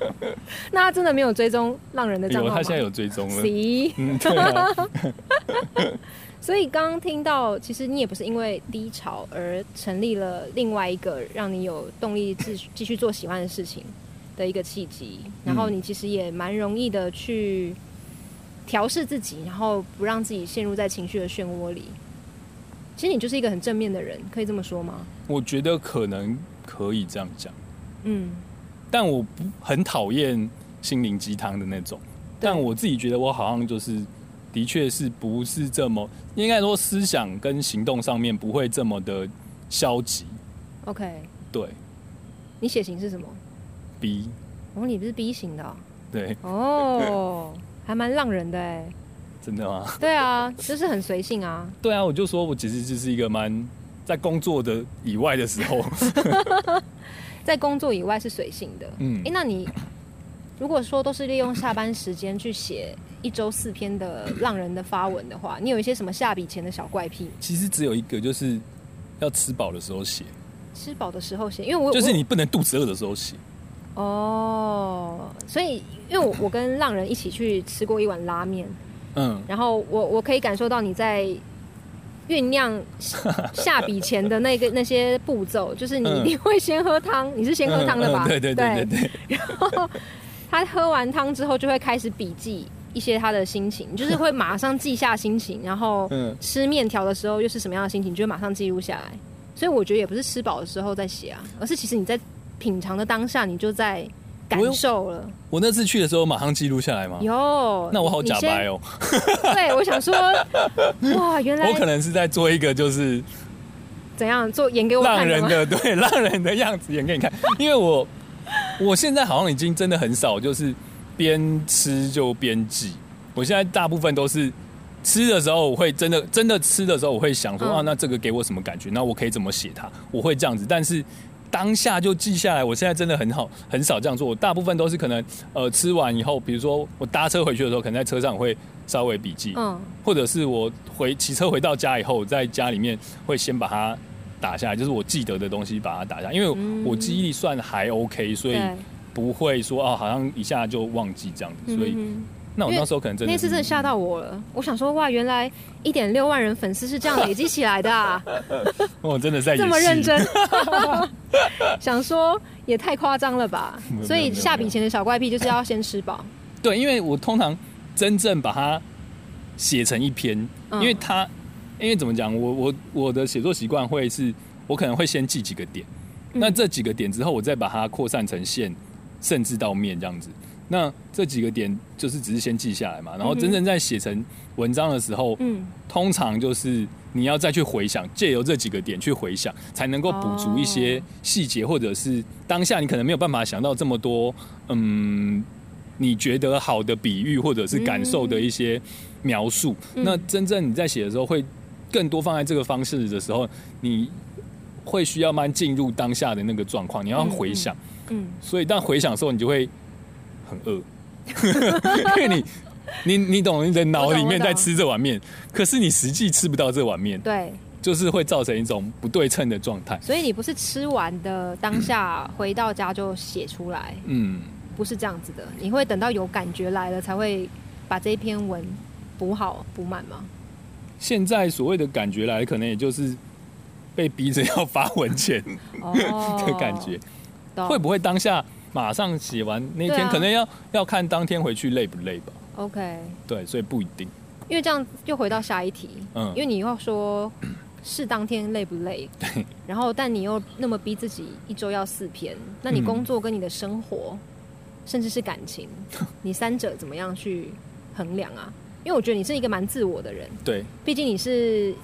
S1: <laughs> 那她真的没有追踪浪人的账号
S2: 吗？她现在有追踪了。
S1: 嗯，<laughs> 所以刚刚听到，其实你也不是因为低潮而成立了另外一个让你有动力继继续做喜欢的事情。的一个契机，然后你其实也蛮容易的去调试自己，然后不让自己陷入在情绪的漩涡里。其实你就是一个很正面的人，可以这么说吗？
S2: 我觉得可能可以这样讲。嗯，但我不很讨厌心灵鸡汤的那种。但我自己觉得我好像就是，的确是不是这么应该说思想跟行动上面不会这么的消极。
S1: OK，
S2: 对。
S1: 你血型是什么
S2: ？B，
S1: 哦，你不是 B 型的，
S2: 对，
S1: 哦，还蛮浪人的哎，
S2: 真的吗？
S1: 对啊，就是很随性啊。
S2: 对啊，我就说我其实就是一个蛮在工作的以外的时候，<laughs>
S1: 在工作以外是随性的。嗯，哎，那你如果说都是利用下班时间去写一周四篇的浪人的发文的话，你有一些什么下笔前的小怪癖？
S2: 其实只有一个，就是要吃饱的时候写。
S1: 吃饱的时候写，因为我
S2: 就是你不能肚子饿的时候写。
S1: 哦，所以因为我我跟浪人一起去吃过一碗拉面，嗯，然后我我可以感受到你在酝酿下笔前的那个那些步骤，<laughs> 就是你一定会先喝汤，你是先喝汤的吧？
S2: 对对对对对。
S1: 然后他喝完汤之后，就会开始笔记一些他的心情，就是会马上记下心情，<laughs> 然后吃面条的时候又是什么样的心情，就会马上记录下来。所以我觉得也不是吃饱的时候在写啊，而是其实你在。品尝的当下，你就在感受了。
S2: 我那次去的时候，马上记录下来吗？
S1: 有。
S2: 那我好假白哦。<laughs>
S1: 对，我想说，哇，原来
S2: 我可能是在做一个就是
S1: 怎样做演给我
S2: 看人的 <laughs> 对浪人的样子演给你看。因为我我现在好像已经真的很少，就是边吃就边记。我现在大部分都是吃的时候，我会真的真的吃的时候，我会想说啊，那这个给我什么感觉？那我可以怎么写它？我会这样子，但是。当下就记下来，我现在真的很好，很少这样做。我大部分都是可能，呃，吃完以后，比如说我搭车回去的时候，可能在车上会稍微笔记，嗯，或者是我回骑车回到家以后，在家里面会先把它打下来，就是我记得的东西把它打下，因为我记忆力算还 OK，所以不会说哦，好像一下就忘记这样子，所以。那我那时候可能真的
S1: 那次真的吓到我了。我想说，哇，原来一点六万人粉丝是这样累积起来的啊！
S2: 我 <laughs> 真的在
S1: 这么认真，<laughs> 想说也太夸张了吧？所以下笔前的小怪癖就是要先吃饱。
S2: 对，因为我通常真正把它写成一篇，因为它因为怎么讲，我我我的写作习惯会是，我可能会先记几个点，那这几个点之后，我再把它扩散成线，甚至到面这样子。那这几个点就是只是先记下来嘛，然后真正在写成文章的时候，嗯，通常就是你要再去回想，借由这几个点去回想，才能够补足一些细节，或者是当下你可能没有办法想到这么多，嗯，你觉得好的比喻或者是感受的一些描述。那真正你在写的时候，会更多放在这个方式的时候，你会需要慢进入当下的那个状况，你要回想，嗯，所以当回想的时候，你就会。很饿，<laughs> 因为你，你你懂，你的脑里面在吃这碗面，可是你实际吃不到这碗面，
S1: 对，
S2: 就是会造成一种不对称的状态。
S1: 所以你不是吃完的当下 <clears throat> 回到家就写出来，嗯，不是这样子的，你会等到有感觉来了才会把这一篇文补好补满吗？
S2: 现在所谓的感觉来，可能也就是被逼着要发文前的感觉，会不会当下？马上写完那天，可能要要看当天回去累不累吧。
S1: OK，
S2: 对，所以不一定。
S1: 因为这样又回到下一题，嗯，因为你要说是当天累不累，<laughs>
S2: 对。
S1: 然后，但你又那么逼自己一周要四篇，那你工作跟你的生活，甚至是感情，<laughs> 你三者怎么样去衡量啊？因为我觉得你是一个蛮自我的人，
S2: 对，
S1: 毕竟你是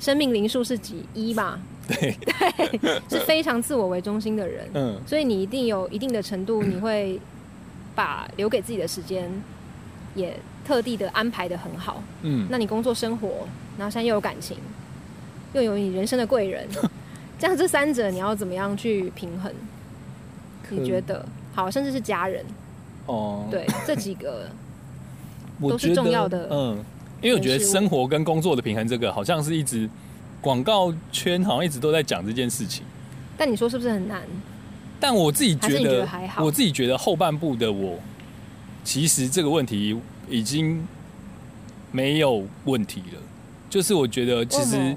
S1: 生命灵数是几一嘛。
S2: 对。<laughs>
S1: 对，是非常自我为中心的人，嗯，所以你一定有一定的程度，你会把留给自己的时间也特地的安排的很好，嗯，那你工作生活，然后现在又有感情，又有你人生的贵人，<laughs> 这样这三者你要怎么样去平衡？你觉得？好，甚至是家人，哦，对，这几个都是重要的，
S2: 嗯，因为我觉得生活跟工作的平衡，这个好像是一直。广告圈好像一直都在讲这件事情，
S1: 但你说是不是很难？
S2: 但我自己觉得还好。我自己觉得后半部的我，其实这个问题已经没有问题了。就是我觉得，其实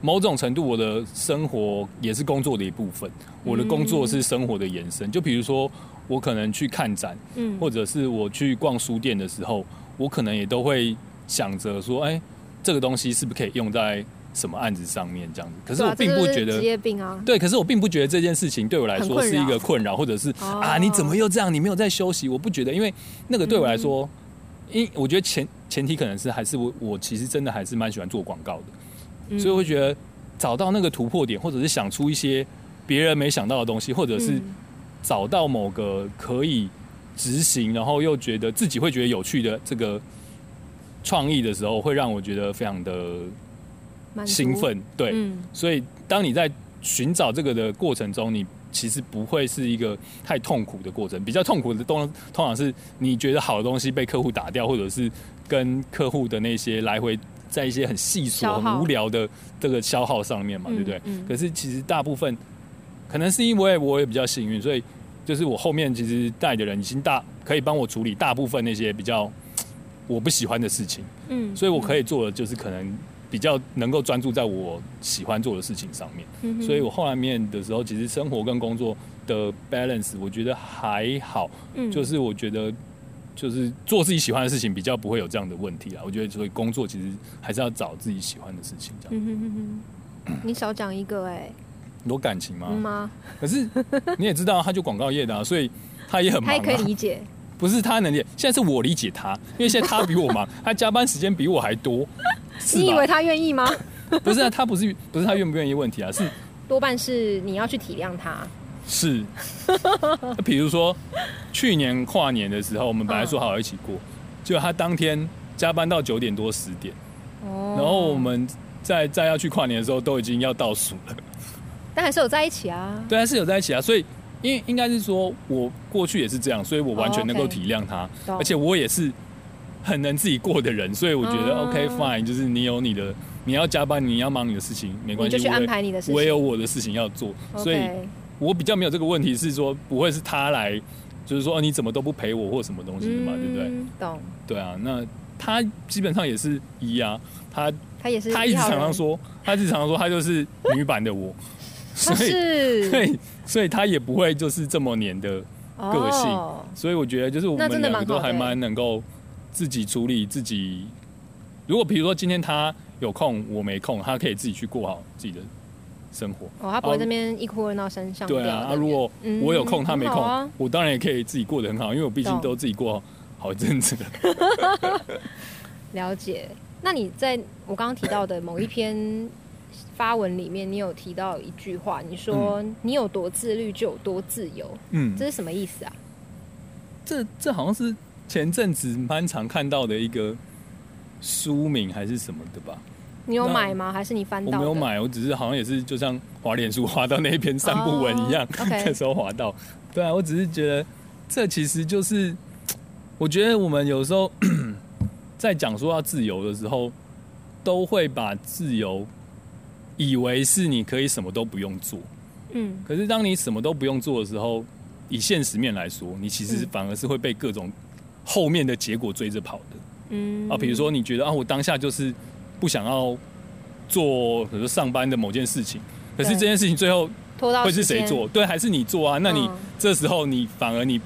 S2: 某种程度，我的生活也是工作的一部分。我的工作是生活的延伸。就比如说，我可能去看展，嗯，或者是我去逛书店的时候，我可能也都会想着说，哎，这个东西是不是可以用在。什么案子上面这样子？可是我并不觉得
S1: 职业病啊。
S2: 对，可是我并不觉得这件事情对我来说是一个困扰，或者是啊，你怎么又这样？你没有在休息？我不觉得，因为那个对我来说，因我觉得前前提可能是还是我我其实真的还是蛮喜欢做广告的，所以我会觉得找到那个突破点，或者是想出一些别人没想到的东西，或者是找到某个可以执行，然后又觉得自己会觉得有趣的这个创意的时候，会让我觉得非常的。兴奋，对，所以当你在寻找这个的过程中，你其实不会是一个太痛苦的过程。比较痛苦的东，通常是你觉得好的东西被客户打掉，或者是跟客户的那些来回在一些很细琐、很无聊的这个消耗上面嘛，对不对？可是其实大部分可能是因为我也比较幸运，所以就是我后面其实带的人已经大可以帮我处理大部分那些比较我不喜欢的事情。嗯，所以我可以做的就是可能。比较能够专注在我喜欢做的事情上面，所以我后来面的时候，其实生活跟工作的 balance 我觉得还好，就是我觉得就是做自己喜欢的事情比较不会有这样的问题啊。我觉得所以工作其实还是要找自己喜欢的事情。这样，
S1: 你少讲一个哎，
S2: 多感情吗？吗？可是你也知道，他就广告业的，所以他也很忙，
S1: 他也可以理解。
S2: 不是他能理解，现在是我理解他，因为现在他比我忙，<laughs> 他加班时间比我还多。
S1: 你以为他愿意吗？<laughs>
S2: 不是啊，他不是不是他愿不愿意问题啊，是
S1: 多半是你要去体谅他。
S2: 是，<laughs> 比如说去年跨年的时候，我们本来说好一起过，就他当天加班到九点多十点，哦，然后我们在在要去跨年的时候都已经要倒数了，
S1: 但还是有在一起啊。
S2: 对，还是有在一起啊。所以，因应该是说我过去也是这样，所以我完全能够体谅他，而且我也是。很能自己过的人，<laughs> 所以我觉得 OK fine，就是你有你的，你要加班，你要忙你的事情，没关系，
S1: 就去安排你的事情。
S2: 我也有我的事情要做，所以我比较没有这个问题，是说不会是他来就是说你怎么都不陪我或什么东西的嘛，对不对？
S1: 懂。
S2: 对啊，那他基本上也是一啊，他
S1: 他也是
S2: 他一直常常说，他一直常常说他就是女版的我，<laughs>
S1: 所以
S2: 对，<laughs> 所以他也不会就是这么黏的个性，所以我觉得就是我们两个都还蛮能够自己处理自己。如果比如说今天他有空，我没空，他可以自己去过好自己的生活。
S1: 哦，他不会这边一哭二闹三上。
S2: 对啊，啊，如果我有空，他没空，我当然也可以自己过得很好，因为我毕竟都自己过好一阵子了。<laughs>
S1: 了解。那你在我刚刚提到的某一篇发文里面，你有提到一句话，你说你有多自律就有多自由。嗯，这是什么意思啊？
S2: 这这好像是前阵子蛮常看到的一个。书名还是什么的吧？
S1: 你有买吗？还是你翻到？
S2: 我没有买，我只是好像也是就像滑脸书滑到那一篇散步文一样，<laughs> 那时候滑到。对啊，我只是觉得这其实就是，我觉得我们有时候 <clears throat> 在讲说要自由的时候，都会把自由以为是你可以什么都不用做。嗯。可是当你什么都不用做的时候，以现实面来说，你其实反而是会被各种后面的结果追着跑的。嗯啊，比如说你觉得啊，我当下就是不想要做，比如说上班的某件事情，可是这件事情最后
S1: 拖到
S2: 会是谁做？对，还是你做啊？那你这时候你反而你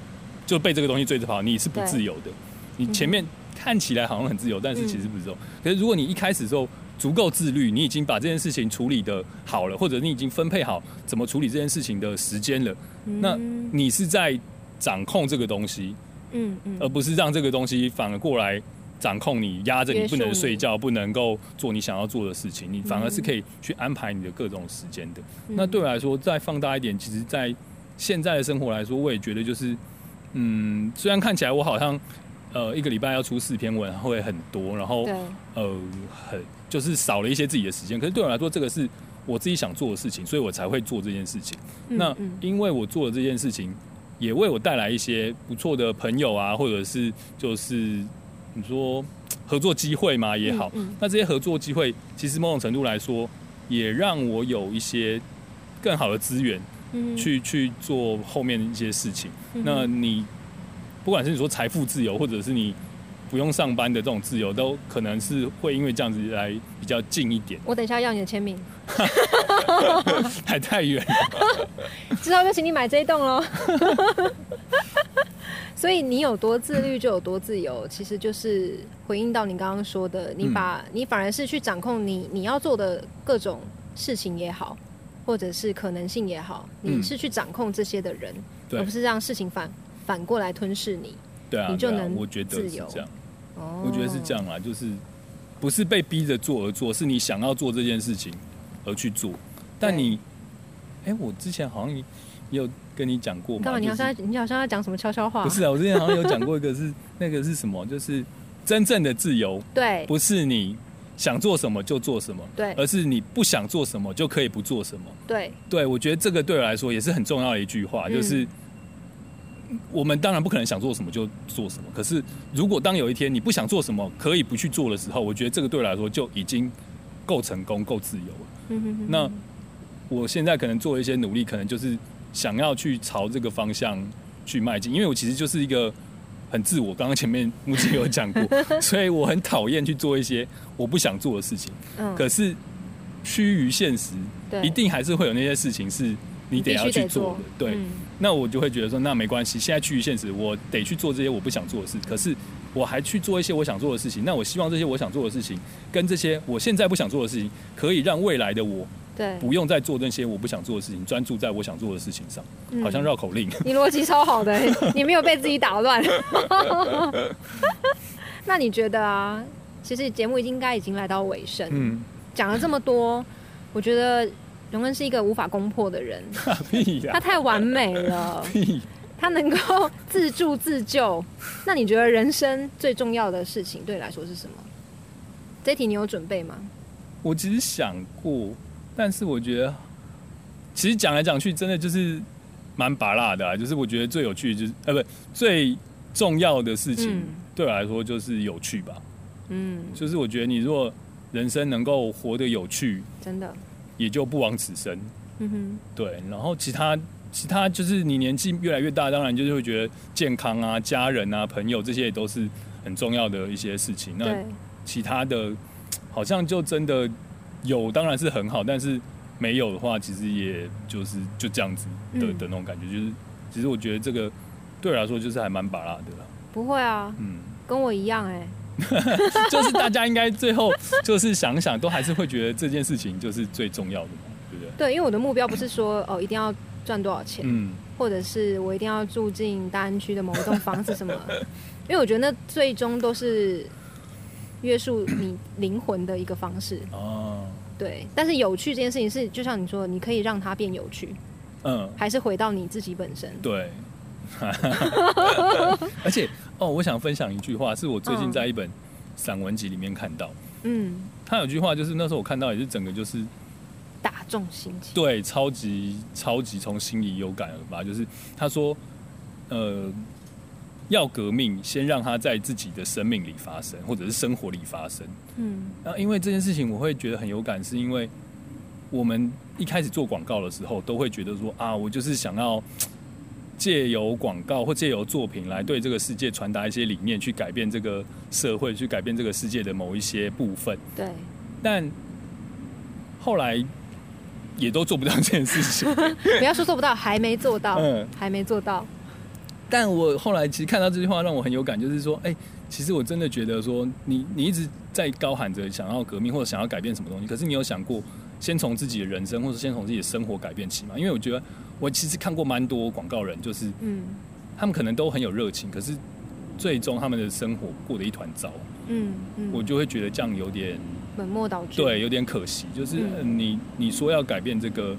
S2: 就被这个东西追着跑，你是不自由的。你前面看起来好像很自由，但是其实不自由。可是如果你一开始时候足够自律，你已经把这件事情处理的好了，或者你已经分配好怎么处理这件事情的时间了，那你是在掌控这个东西，嗯嗯，而不是让这个东西反而过来。掌控你，压着你不能睡觉，不能够做你想要做的事情，你反而是可以去安排你的各种时间的。那对我来说，再放大一点，其实，在现在的生活来说，我也觉得就是，嗯，虽然看起来我好像，呃，一个礼拜要出四篇文会很多，然后，呃，很就是少了一些自己的时间。可是对我来说，这个是我自己想做的事情，所以我才会做这件事情。那因为我做了这件事情，也为我带来一些不错的朋友啊，或者是就是。你说合作机会嘛也好，那这些合作机会其实某种程度来说，也让我有一些更好的资源，去去做后面的一些事情。那你不管是你说财富自由，或者是你不用上班的这种自由，都可能是会因为这样子来比较近一点。
S1: 我等一下要你的签名，<laughs>
S2: 还太远，
S1: 之后就请你买这一栋喽。<laughs> 所以你有多自律就有多自由，其实就是回应到你刚刚说的，你把你反而是去掌控你你要做的各种事情也好，或者是可能性也好，你是去掌控这些的人，而不是让事情反反过来吞噬你。
S2: 对啊，
S1: 你就能
S2: 我觉得是这样。哦，我觉得是这样啊，就是不是被逼着做而做，是你想要做这件事情而去做。但你，哎，我之前好像也有。跟你讲过吗？
S1: 干嘛？你好像你好像要讲什么悄悄话？
S2: 不是啊，我之前好像有讲过一个，是 <laughs> 那个是什么？就是真正的自由，
S1: 对，
S2: 不是你想做什么就做什么，
S1: 对，
S2: 而是你不想做什么就可以不做什么，
S1: 对，
S2: 对，我觉得这个对我来说也是很重要的一句话，就是我们当然不可能想做什么就做什么，可是如果当有一天你不想做什么可以不去做的时候，我觉得这个对我来说就已经够成功、够自由了。嗯那我现在可能做一些努力，可能就是。想要去朝这个方向去迈进，因为我其实就是一个很自我。刚刚前面目前有讲过，<laughs> 所以我很讨厌去做一些我不想做的事情。嗯，可是趋于现实，一定还是会有那些事情是你得要去做的。对，那我就会觉得说，那没关系。现在趋于现实，我得去做这些我不想做的事。可是我还去做一些我想做的事情。那我希望这些我想做的事情，跟这些我现在不想做的事情，可以让未来的我。
S1: 对，
S2: 不用再做那些我不想做的事情，专注在我想做的事情上，好像绕口令。
S1: 你逻辑超好的，你没有被自己打乱。<laughs> 那你觉得啊？其实节目应该已经来到尾声，嗯，讲了这么多，我觉得荣恩是一个无法攻破的人。<laughs> 他太完美了。<laughs> 屁！他能够自助自救。那你觉得人生最重要的事情对你来说是什么？这题你有准备吗？
S2: 我其实想过。但是我觉得，其实讲来讲去，真的就是蛮拔辣的啊！就是我觉得最有趣，就是呃，不，最重要的事情对我来说就是有趣吧。嗯，就是我觉得你如果人生能够活得有趣，
S1: 真的
S2: 也就不枉此生。嗯哼，对。然后其他其他就是你年纪越来越大，当然就是会觉得健康啊、家人啊、朋友这些也都是很重要的一些事情。那其他的，好像就真的有，当然是很好，但是没有的话，其实也就是就这样子的的那种感觉。就是其实我觉得这个对我来说就是还蛮巴拉的啦。
S1: 不会啊，嗯，跟我一样哎。<laughs>
S2: 就是大家应该最后就是想想，都还是会觉得这件事情就是最重要的嘛，对不对？
S1: 对，因为我的目标不是说哦一定要赚多少钱，嗯，或者是我一定要住进大安区的某一栋房子什么，<laughs> 因为我觉得那最终都是约束你灵魂的一个方式哦。对，但是有趣这件事情是，就像你说，你可以让它变有趣，嗯，还是回到你自己本身。
S2: 对，<laughs> 而且。哦，我想分享一句话，是我最近在一本散文集里面看到。嗯，他有句话，就是那时候我看到也是整个就是
S1: 打中心，
S2: 对，超级超级从心里有感而发。就是他说，呃，要革命，先让他在自己的生命里发生，或者是生活里发生。嗯，那因为这件事情我会觉得很有感，是因为我们一开始做广告的时候，都会觉得说啊，我就是想要。借由广告或借由作品来对这个世界传达一些理念，去改变这个社会，去改变这个世界的某一些部分。
S1: 对，
S2: 但后来也都做不到这件事情。<laughs>
S1: 不要说做不到，还没做到，嗯，还没做到。
S2: 但我后来其实看到这句话，让我很有感，就是说，哎，其实我真的觉得说，你你一直在高喊着想要革命或者想要改变什么东西，可是你有想过？先从自己的人生，或者先从自己的生活改变起吗。因为我觉得，我其实看过蛮多广告人，就是，嗯，他们可能都很有热情，可是最终他们的生活过得一团糟。嗯嗯，我就会觉得这样有点
S1: 本末倒置，
S2: 对，有点可惜。就是你你说要改变这个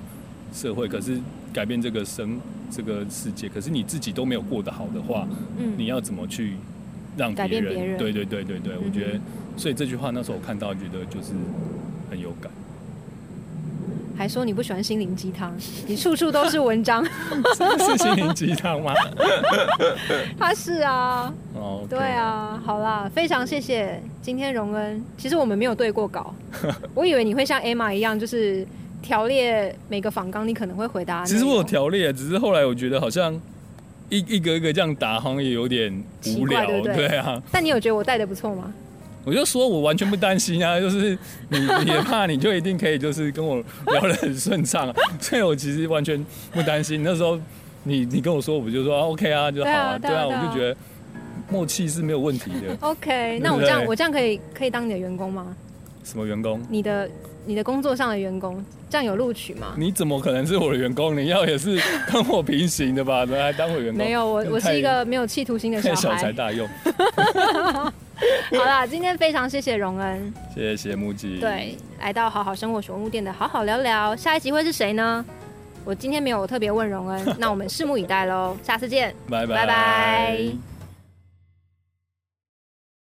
S2: 社会，可是改变这个生这个世界，可是你自己都没有过得好的话，嗯，你要怎么去让
S1: 改变别人？
S2: 对对对对对，我觉得，所以这句话那时候我看到，觉得就是很有感。
S1: 还说你不喜欢心灵鸡汤，<laughs> 你处处都是文章，<laughs>
S2: 是心灵鸡汤吗？<laughs>
S1: 他是啊，哦，对啊，好啦，非常谢谢今天荣恩。其实我们没有对过稿，<laughs> 我以为你会像 Emma 一样，就是条列每个访纲，你可能会回答。
S2: 其实我有条列，只是后来我觉得好像一一个一个这样打，好像也有点无聊，对啊。
S1: 但你有觉得我带的不错吗？
S2: 我就说，我完全不担心啊，<laughs> 就是你也怕，你就一定可以，就是跟我聊得很顺畅，啊 <laughs> 所以我其实完全不担心。那时候你你跟我说，我就说 OK 啊，就好啊，对啊，我就觉得默契是没有问题的。<laughs>
S1: OK，那我这样我这样可以可以当你的员工吗？
S2: 什么员工？
S1: 你的你的工作上的员工，这样有录取吗？
S2: 你怎么可能是我的员工？你要也是跟我平行的吧？<laughs> 来当我员工？
S1: 没有，我我是一个没有企图心的小孩，
S2: 小才大用。<laughs>
S1: 好啦，今天非常谢谢荣恩，
S2: 谢谢木吉，
S1: 对，来到好好生活宠物店的好好聊聊，下一集会是谁呢？我今天没有特别问荣恩，那我们拭目以待喽，下次见，
S2: 拜拜
S1: 拜拜。